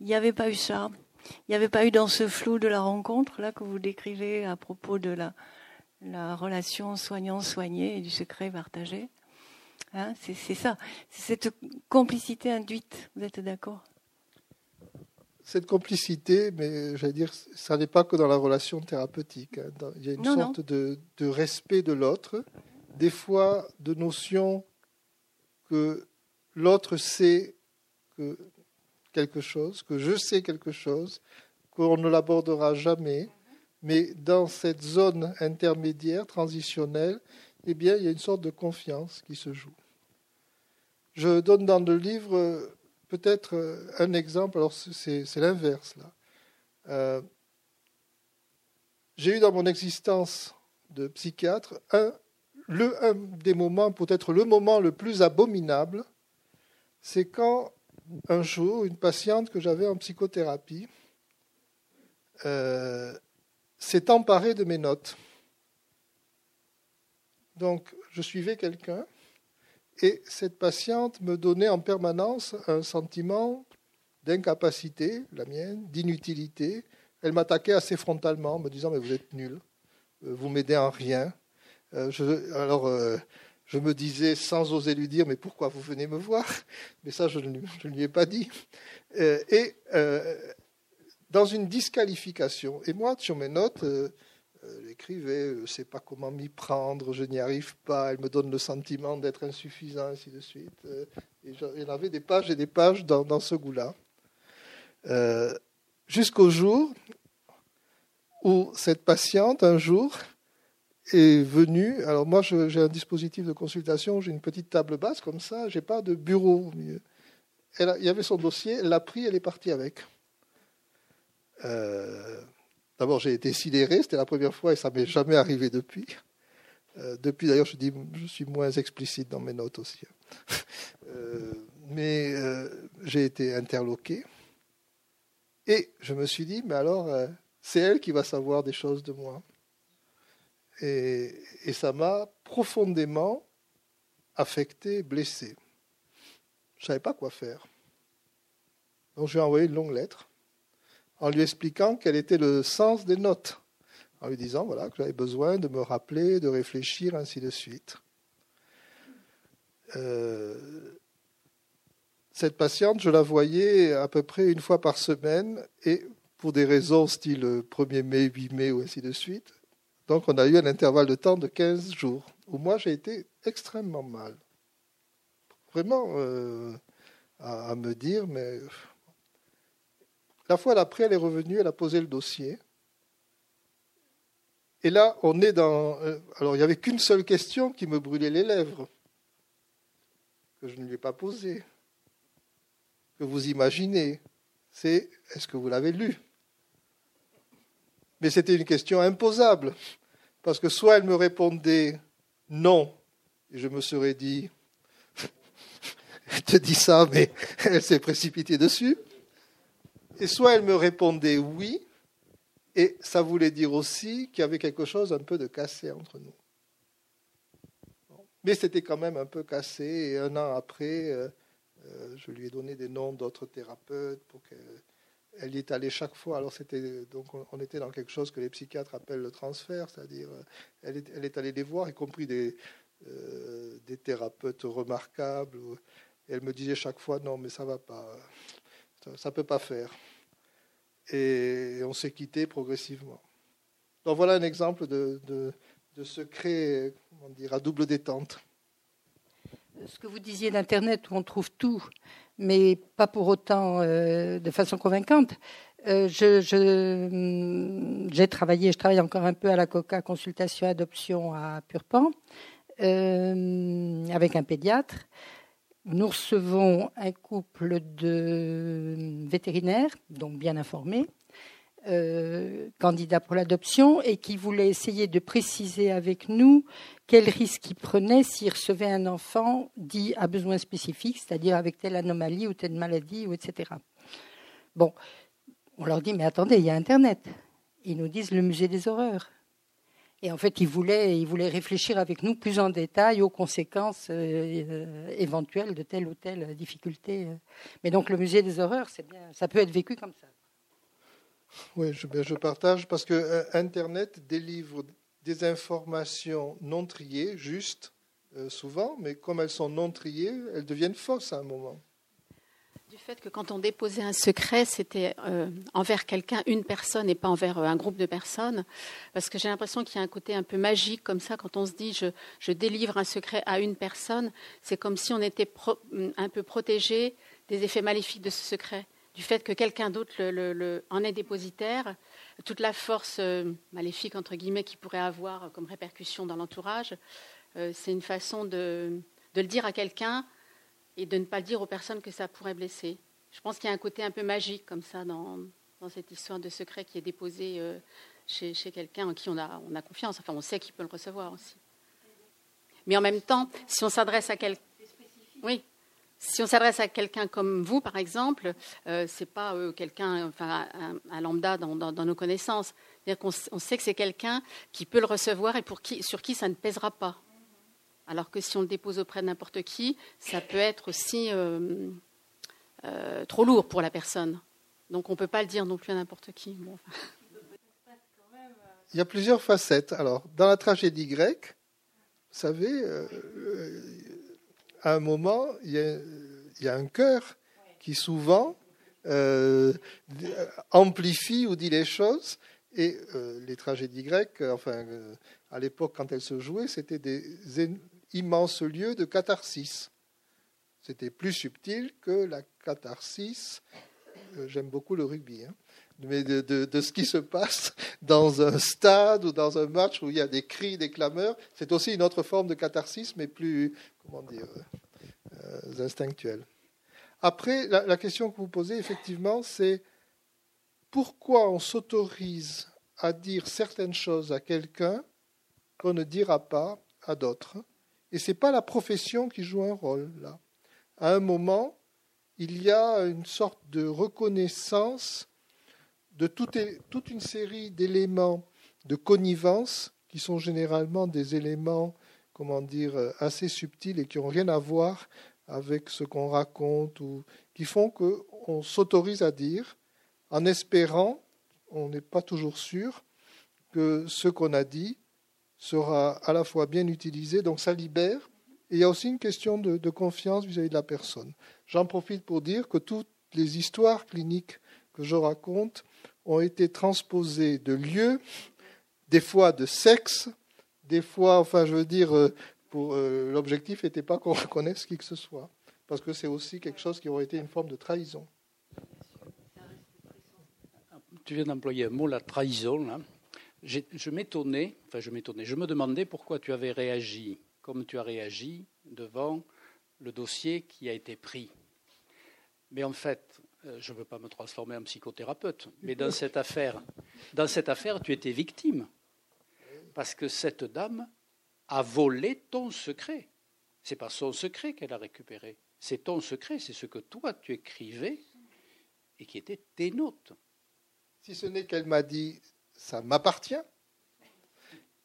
il n'y avait pas eu ça. Il n'y avait pas eu dans ce flou de la rencontre là que vous décrivez à propos de la la relation soignant-soigné et du secret partagé. Hein, c'est ça, c'est cette complicité induite, vous êtes d'accord? Cette complicité, mais j'allais dire, ça n'est pas que dans la relation thérapeutique. Hein. Il y a une sorte De, de, respect de l'autre, des fois de notion que l'autre sait que quelque chose, que je sais quelque chose, qu'on ne l'abordera jamais, mais dans cette zone intermédiaire, transitionnelle, eh bien, il y a une sorte de confiance qui se joue. Je donne dans le livre peut-être un exemple, alors c'est l'inverse là. Euh, j'ai eu dans mon existence de psychiatre le, un des moments, peut-être le moment le plus abominable, c'est quand un jour, une patiente que j'avais en psychothérapie, euh, s'est emparé de mes notes. Donc, je suivais quelqu'un et cette patiente me donnait en permanence un sentiment d'incapacité, la mienne, d'inutilité. Elle m'attaquait assez frontalement, me disant Mais vous êtes nul, euh, vous m'aidez en rien. Euh, alors, je me disais, sans oser lui dire Mais pourquoi vous venez me voir? Mais ça, je ne, lui ai pas dit. et dans une disqualification. Et moi, sur mes notes, euh, euh, j'écrivais, je ne sais pas comment m'y prendre, je n'y arrive pas, elle me donne le sentiment d'être insuffisant, ainsi de suite. Euh, et il y en avait des pages et des pages dans ce goût-là. Jusqu'au jour où cette patiente, un jour, est venue. Alors moi, j'ai un dispositif de consultation, j'ai une petite table basse comme ça, j'ai pas de bureau. Elle il y avait son dossier, elle l'a pris, elle est partie avec. Euh, d'abord, j'ai été sidéré, c'était la première fois et ça m'est jamais arrivé depuis. Euh, depuis, d'ailleurs, je, je suis moins explicite dans mes notes aussi. Euh, mais j'ai été interloqué. Et je me suis dit, mais alors, c'est elle qui va savoir des choses de moi. Et, ça m'a profondément affecté, blessé. Je ne savais pas quoi faire. Donc, je lui ai envoyé une longue lettre en lui expliquant quel était le sens des notes, en lui disant voilà, que j'avais besoin de me rappeler, de réfléchir, ainsi de suite. Euh, cette patiente, je la voyais à peu près une fois par semaine, et pour des raisons style 1er mai, 8 mai ou ainsi de suite. Donc on a eu un intervalle de temps de 15 jours, où moi j'ai été extrêmement mal. Vraiment euh, à, me dire, mais la fois d'après, elle est revenue, elle a posé le dossier. Et là, on est dans. Euh, alors, il n'y avait qu'une seule question qui me brûlait les lèvres, que je ne lui ai pas posée, que vous imaginez. C'est est-ce que vous l'avez lu? Mais c'était une question imposable, parce que soit elle me répondait non, et je me serais dit, je te dis ça, mais elle s'est précipitée dessus. Et soit elle me répondait oui, et ça voulait dire aussi qu'il y avait quelque chose un peu de cassé entre nous. Mais c'était quand même un peu cassé, et un an après, euh, euh, je lui ai donné des noms d'autres thérapeutes pour qu'elle y est allée chaque fois. Alors c'était donc on était dans quelque chose que les psychiatres appellent le transfert, c'est-à-dire euh, elle est, elle allée les voir, y compris des, des thérapeutes remarquables. Elle me disait chaque fois non, mais ça va pas, ça peut pas faire et on s'est quitté progressivement. Donc voilà un exemple de, de, secret on dire, à double détente. Ce que vous disiez d'Internet où on trouve tout, mais pas pour autant euh, de façon convaincante. Euh, j'ai travaillé, je travaille encore un peu à la COCA Consultation Adoption à Purpan euh, avec un pédiatre nous recevons un couple de vétérinaires, donc bien informés, euh, candidat pour l'adoption et qui voulait essayer de préciser avec nous quel risque il prenait s'il recevait un enfant dit à besoin spécifique, c'est-à-dire avec telle anomalie ou telle maladie, ou etc. Bon, on leur dit, mais attendez, il y a Internet. Ils nous disent le musée des horreurs. Et en fait, ils voulaient, ils voulaient réfléchir avec nous plus en détail aux conséquences euh, éventuelles de telle ou telle difficulté. Mais donc, le musée des horreurs, c'est bien, ça peut être vécu comme ça. Oui, je, ben, partage parce que euh, Internet délivre des informations non triées, justes, euh, souvent, mais comme elles sont non triées, elles deviennent fausses à un moment. Du fait que quand on déposait un secret, c'était euh, envers quelqu'un, une personne, et pas envers un groupe de personnes, parce que j'ai l'impression qu'il y a un côté un peu magique comme ça, quand on se dit je, je délivre un secret à une personne, c'est comme si on était un peu protégé des effets maléfiques de ce secret du fait que quelqu'un d'autre le, en est dépositaire, toute la force euh, maléfique, entre guillemets, qu'il pourrait avoir comme répercussion dans l'entourage, euh, c'est une façon de, le dire à quelqu'un et de ne pas le dire aux personnes que ça pourrait blesser. Je pense qu'il y a un côté un peu magique comme ça dans, cette histoire de secret qui est déposé euh, chez, quelqu'un en qui on a, on a confiance. Enfin, on sait qu'il peut le recevoir aussi. Mais en même temps, si on s'adresse à quelqu'un... Oui, si on s'adresse à quelqu'un comme vous, par exemple, euh, ce n'est pas euh, quelqu'un, enfin, un, lambda dans, nos connaissances. C'est-à-dire qu'on on sait que c'est quelqu'un qui peut le recevoir et pour qui, sur qui ça ne pèsera pas. Alors que si on le dépose auprès de n'importe qui, ça peut être aussi euh, trop lourd pour la personne. Donc on ne peut pas le dire non plus à n'importe qui. Il y a plusieurs facettes. Alors, dans la tragédie grecque, vous savez, à un moment, il y a, un cœur qui souvent euh, amplifie ou dit les choses. Et euh, les tragédies grecques, enfin, euh, à l'époque, quand elles se jouaient, c'était des immenses lieux de catharsis. C'était plus subtil que la catharsis. J'aime beaucoup le rugby. Hein, mais de, ce qui se passe dans un stade ou dans un match où il y a des cris, des clameurs. C'est aussi une autre forme de catharsis, mais plus, comment dire, euh, instinctuelle. Après, la, la, question que vous posez, effectivement, c'est pourquoi on s'autorise à dire certaines choses à quelqu'un qu'on ne dira pas à d'autres? Et ce n'est pas la profession qui joue un rôle là. À un moment, il y a une sorte de reconnaissance de toute, une série d'éléments de connivence qui sont généralement des éléments, comment dire, assez subtils et qui n'ont rien à voir avec ce qu'on raconte ou qui font qu'on s'autorise à dire, en espérant, on n'est pas toujours sûr, que ce qu'on a dit sera à la fois bien utilisé, donc ça libère. Et il y a aussi une question de, confiance vis à -vis de la personne. J'en profite pour dire que toutes les histoires cliniques que je raconte ont été transposés de lieux, des fois de sexe, des fois, enfin je veux dire, euh, euh, l'objectif n'était pas qu'on reconnaisse qui que ce soit, parce que c'est aussi quelque chose qui aurait été une forme de trahison. Tu viens d'employer un mot, la trahison. Je m'étonnais, enfin je m'étonnais, je me demandais pourquoi tu avais réagi comme tu as réagi devant le dossier qui a été pris. Mais en fait, je ne veux pas me transformer en psychothérapeute, mais dans cette affaire, dans cette affaire, tu étais victime. Parce que cette dame a volé ton secret. C'est pas son secret qu'elle a récupéré. C'est ton secret, c'est ce que toi tu écrivais et qui était tes notes. Si ce n'est qu'elle m'a dit ça m'appartient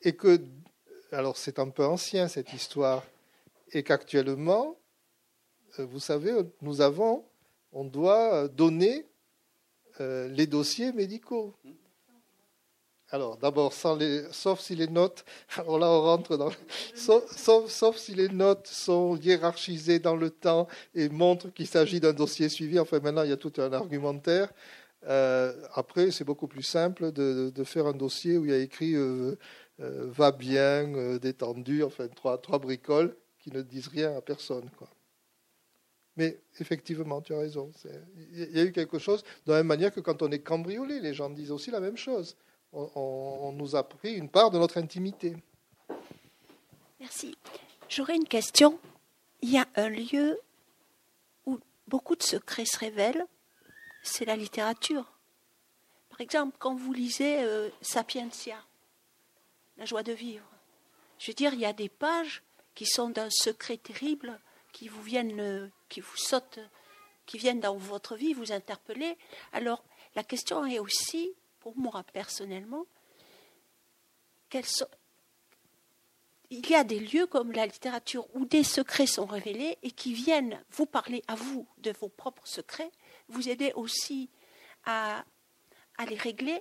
et que alors c'est un peu ancien cette histoire et qu'actuellement euh, vous savez nous avons on doit donner euh, les dossiers médicaux. Alors, d'abord, sauf si les notes, là, on rentre dans, sauf, si les notes sont hiérarchisées dans le temps et montrent qu'il s'agit d'un dossier suivi. Enfin, maintenant, il y a tout un argumentaire. Euh, après, c'est beaucoup plus simple de, faire un dossier où il y a écrit euh, va bien, détendu, enfin, trois, trois bricoles qui ne disent rien à personne. Mais effectivement, tu as raison. Il y a eu quelque chose de la même manière que quand on est cambriolé, les gens disent aussi la même chose. On, nous a pris une part de notre intimité. Merci. J'aurais une question. Il y a un lieu où beaucoup de secrets se révèlent, c'est la littérature. Par exemple, quand vous lisez euh, Sapientia, La joie de vivre, je veux dire, il y a des pages qui sont d'un secret terrible, qui vous viennent, euh, qui vous sautent, qui viennent dans votre vie, vous interpeller. Alors, la question est aussi, pour moi personnellement, sont, il y a des lieux comme la littérature où des secrets sont révélés et qui viennent vous parler à vous de vos propres secrets, vous aider aussi à, à les régler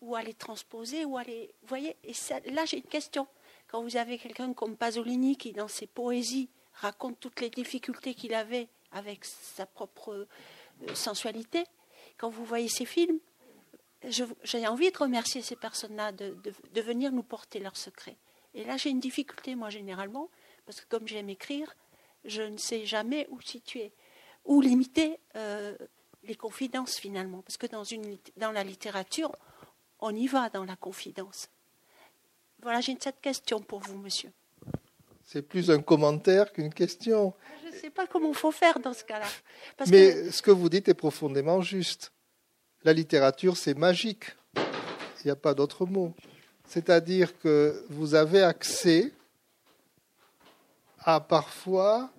ou à les transposer ou à les. Vous voyez, et là j'ai une question. Quand vous avez quelqu'un comme Pasolini qui, dans ses poésies, raconte toutes les difficultés qu'il avait avec sa propre euh, sensualité, quand vous voyez ces films, j'ai envie de remercier ces personnes-là de, venir nous porter leurs secrets. Et là, j'ai une difficulté, moi, généralement, parce que comme j'aime écrire, je ne sais jamais où situer, où limiter euh, les confidences, finalement. Parce que dans, dans la littérature, on y va dans la confidence. Voilà, j'ai cette question pour vous, monsieur. C'est plus un commentaire qu'une question. Je ne sais pas comment il faut faire dans ce cas-là. Mais ce que vous dites est profondément juste. La littérature, c'est magique. Il n'y a pas d'autre mot. C'est-à-dire que vous avez accès à parfois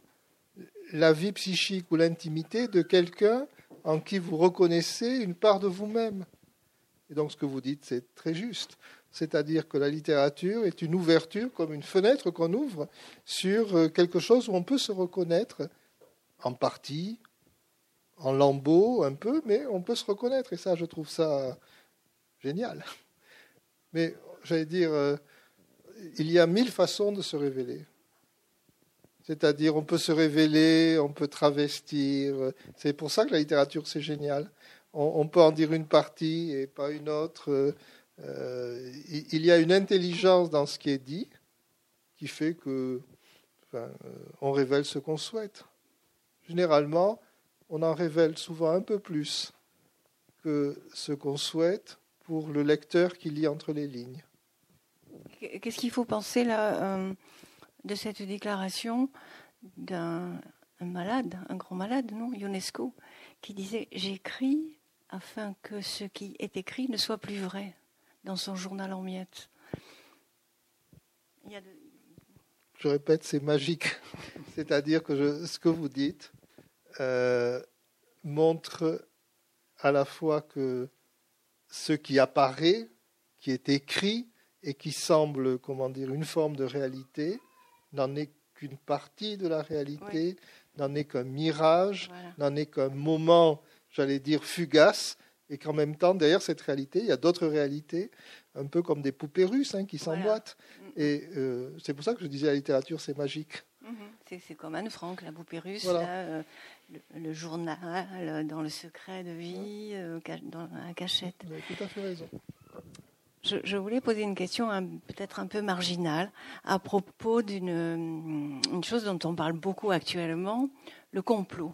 la vie psychique ou l'intimité de quelqu'un en qui vous reconnaissez une part de vous-même. Et donc ce que vous dites, c'est très juste. C'est-à-dire que la littérature est une ouverture, comme une fenêtre qu'on ouvre sur euh, quelque chose où on peut se reconnaître en partie, en lambeaux un peu, mais on peut se reconnaître. Et ça, je trouve ça génial. Mais j'allais dire, euh, il y a mille façons de se révéler. C'est-à-dire, on peut se révéler, on peut travestir. C'est pour ça que la littérature, c'est génial. On, peut en dire une partie et pas une autre. Euh, il y a une intelligence dans ce qui est dit qui fait que euh, on révèle ce qu'on souhaite. Généralement, on en révèle souvent un peu plus que ce qu'on souhaite pour le lecteur qui lit entre les lignes. Qu'est-ce qu'il faut penser là euh, de cette déclaration d'un malade, un grand malade, non, Ionesco, qui disait J'écris afin que ce qui est écrit ne soit plus vrai dans son journal en miettes. Je répète, c'est magique. C'est-à-dire que ce que vous dites, euh, montre à la fois que ce qui apparaît, qui est écrit et qui semble, comment dire, une forme de réalité, n'en est qu'une partie de la réalité, n'en est qu'un mirage, n'en est qu'un moment, j'allais dire, fugace, et qu'en même temps, derrière cette réalité, il y a d'autres réalités, un peu comme des poupées russes hein, qui s'emboîtent. Mm, mm. Et euh, c'est pour ça que je disais la littérature, c'est magique. Mm-hmm. C'est comme Anne Frank, la poupée russe. Euh, le, journal dans le secret de vie, euh, dans la cachette. Vous avez tout à fait raison. Je, voulais poser une question peut-être un peu marginale à propos d'une chose dont on parle beaucoup actuellement, le complot.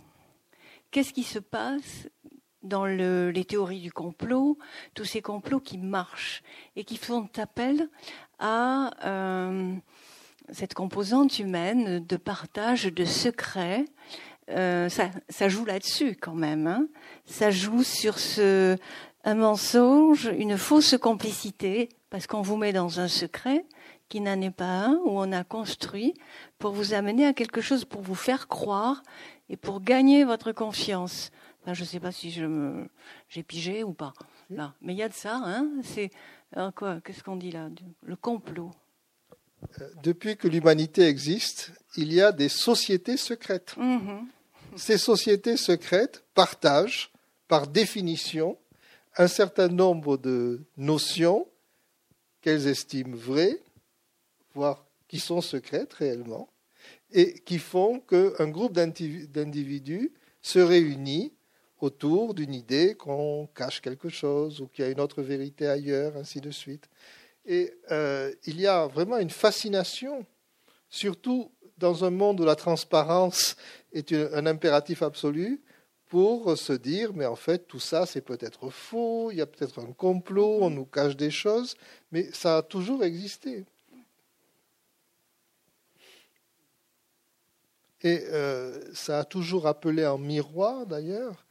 Qu'est-ce qui se passe dans le, les théories du complot, tous ces complots qui marchent et qui font appel à euh, cette composante humaine de partage de secrets euh, ça, joue là-dessus quand même. Hein. Ça joue sur ce un mensonge, une fausse complicité, parce qu'on vous met dans un secret qui n'en est pas un, où on a construit pour vous amener à quelque chose, pour vous faire croire et pour gagner votre confiance. Je ne sais pas si je me, j'ai pigé ou pas. Là, mais il y a de ça. Hein C'est quoi Qu'est-ce qu'on dit là Le complot? Euh, depuis que l'humanité existe, il y a des sociétés secrètes. Mm-hmm ces sociétés secrètes partagent, par définition, un certain nombre de notions qu'elles estiment vraies, voire qui sont secrètes réellement, et qui font qu'un groupe d'individus se réunit autour d'une idée qu'on cache quelque chose ou qu'il y a une autre vérité ailleurs, ainsi de suite. Et euh, il y a vraiment une fascination, surtout dans un monde où la transparence est un impératif absolu pour se dire, mais en fait, tout ça, c'est peut-être faux, il y a peut-être un complot, on nous cache des choses, mais ça a toujours existé. Et euh, ça a toujours appelé en miroir, d'ailleurs,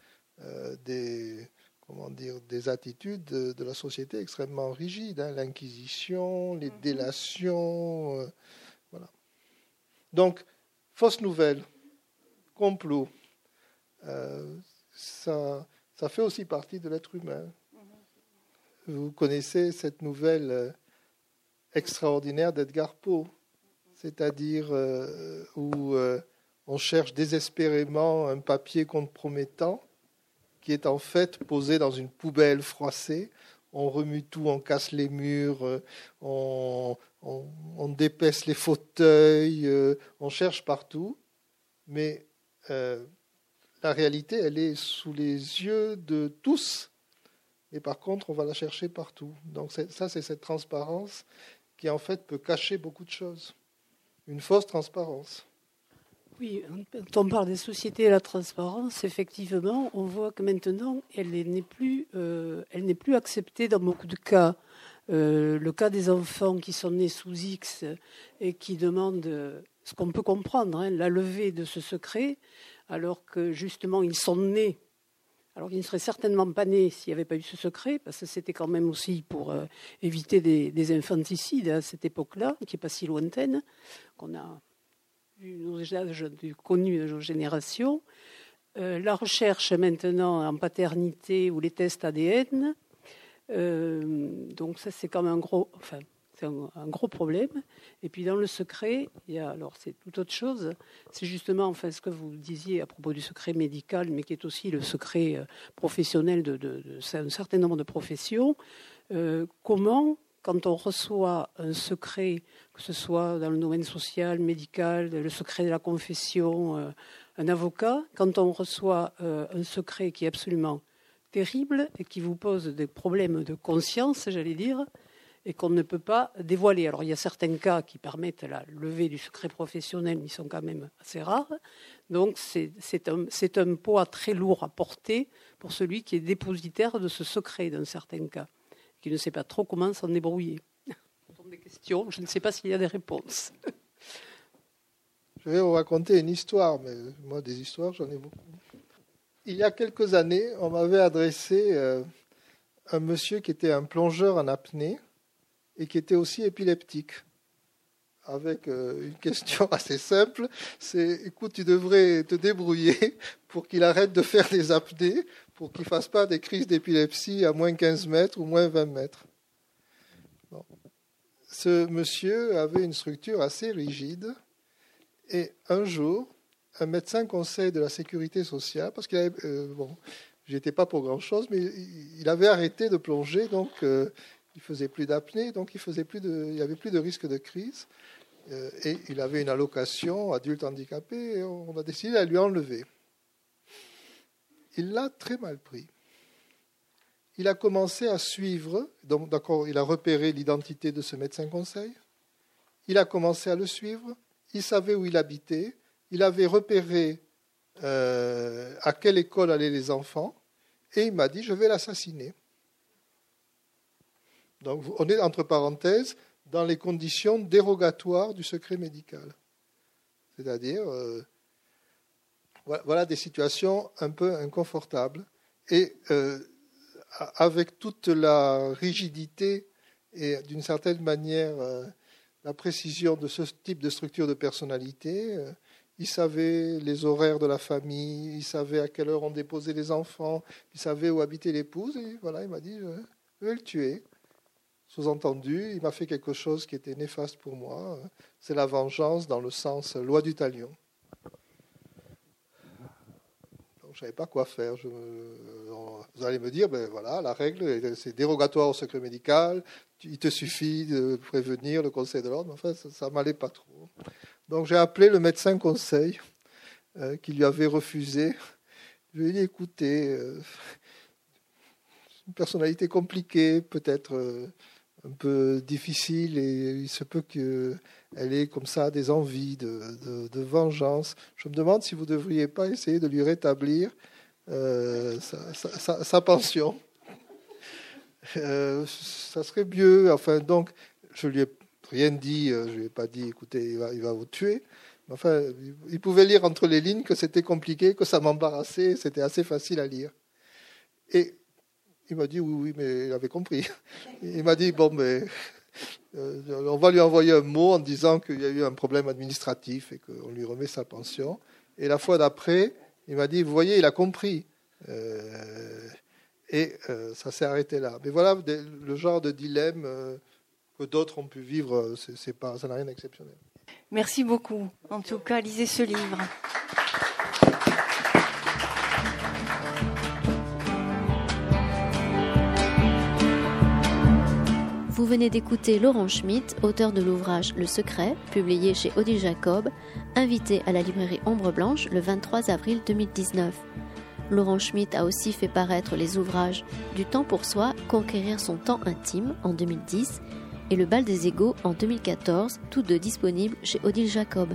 euh, des, comment dire, des attitudes de, la société extrêmement rigides, hein, l'inquisition, les mhm. délations, euh, voilà. Donc, fausse nouvelle, complot, euh, ça, ça fait aussi partie de l'être humain. Mhm. Vous connaissez cette nouvelle extraordinaire d'Edgar Poe, c'est-à-dire où on cherche désespérément un papier compromettant qui est en fait posé dans une poubelle froissée. On remue tout, on casse les murs, euh, on, on, dépaisse les fauteuils, euh, on cherche partout. Mais euh, la réalité, elle est sous les yeux de tous. Et par contre, on va la chercher partout. Donc ça, c'est cette transparence qui, en fait, peut cacher beaucoup de choses. Une fausse transparence. Oui, quand on parle des sociétés et la transparence, effectivement, on voit que maintenant, elle n'est plus, euh, elle n'est plus acceptée dans beaucoup de cas. Euh, le cas des enfants qui sont nés sous X et qui demandent ce qu'on peut comprendre, hein, la levée de ce secret, alors que justement ils sont nés. Alors qu'ils ne seraient certainement pas nés s'il n'y avait pas eu ce secret, parce que c'était quand même aussi pour euh, éviter des, des, infanticides à cette époque-là, qui n'est pas si lointaine, qu'on a âges connus de nos générations. Euh, la recherche maintenant en paternité ou les tests ADN. Euh, donc ça c'est quand même un gros, enfin un, gros problème. Et puis dans le secret, alors c'est tout autre chose. C'est justement enfin ce que vous disiez à propos du secret médical, mais qui est aussi le secret euh, professionnel de, de, un certain nombre de professions. comment quand on reçoit un secret, que ce soit dans le domaine social, médical, le secret de la confession, euh, un avocat, quand on reçoit euh, un secret qui est absolument terrible et qui vous pose des problèmes de conscience, j'allais dire, et qu'on ne peut pas dévoiler. Alors il y a certains cas qui permettent la levée du secret professionnel, mais ils sont quand même assez rares. Donc c'est un, un poids très lourd à porter pour celui qui est dépositaire de ce secret dans certains cas qui ne sait pas trop comment s'en débrouiller. des questions, je ne sais pas s'il y a des réponses. Je vais vous raconter une histoire, mais moi des histoires j'en ai beaucoup. Il y a quelques années, on m'avait adressé euh, un monsieur qui était un plongeur en apnée et qui était aussi épileptique avec euh, une question assez simple, c'est écoute, tu devrais te débrouiller pour qu'il arrête de faire des apnées, pour qu'il ne fasse pas des crises d'épilepsie à moins 15 mètres ou moins 20 mètres. Ce monsieur avait une structure assez rigide et un jour, un médecin conseil de la sécurité sociale, parce qu'il avait, euh, bon, j'étais pas pour grand chose, mais il avait arrêté de plonger, donc euh, il faisait plus d'apnée, donc il faisait plus de, il avait plus de risque de crise. Euh, et il avait une allocation adulte handicapé et on a décidé de lui enlever. Il l'a très mal pris. Il a commencé à suivre, donc d'accord, il a repéré l'identité de ce médecin conseil, il a commencé à le suivre, il savait où il habitait, il avait repéré euh, à quelle école allaient les enfants, et il m'a dit, je vais l'assassiner. Donc on est entre parenthèses dans les conditions dérogatoires du secret médical. C'est-à-dire, euh, voilà des situations un peu inconfortables. Et euh, avec toute la rigidité et d'une certaine manière euh, la précision de ce type de structure de personnalité, il savait les horaires de la famille, il savait à quelle heure on déposait les enfants, il savait où habitait l'épouse, et voilà, il m'a dit, je vais le tuer. Sous-entendu, il m'a fait quelque chose qui était néfaste pour moi. C'est la vengeance dans le sens loi du talion. Donc, je ne savais pas quoi faire. vous allez me dire, ben voilà, la règle, c'est dérogatoire au secret médical. Il te suffit de prévenir le conseil de l'ordre. Enfin, ça ne m'allait pas trop. Donc, j'ai appelé le médecin conseil euh, qui lui avait refusé. Je lui ai dit, écoutez, euh, une personnalité compliquée, peut-être. Euh, un peu difficile et il se peut qu'elle ait comme ça des envies de, vengeance. Je me demande si vous ne devriez pas essayer de lui rétablir euh, sa, pension. Euh, ça serait mieux. Enfin, donc, je lui ai rien dit. Euh, je lui ai pas dit, écoutez, il va, il va vous tuer. Enfin, il pouvait lire entre les lignes que c'était compliqué, que ça m'embarrassait. C'était assez facile à lire. Et Il m'a dit oui, oui, mais il avait compris. Il m'a dit bon, mais on va lui envoyer un mot en disant qu'il y a eu un problème administratif et qu'on lui remet sa pension. Et la fois d'après, il m'a dit, vous voyez, il a compris. Euh, et euh, ça s'est arrêté là. Mais voilà le genre de dilemme que d'autres ont pu vivre. C'est pas, ça n'a rien d'exceptionnel. Merci beaucoup. En tout cas, lisez ce livre. Vous venez d'écouter Laurent Schmitt, auteur de l'ouvrage Le Secret, publié chez Odile Jacob, invité à la librairie Ombre Blanche le 23 avril 2019. Laurent Schmitt a aussi fait paraître les ouvrages Du temps pour soi, Conquérir son temps intime en 2010 et Le bal des égaux en 2014, tous deux disponibles chez Odile Jacob.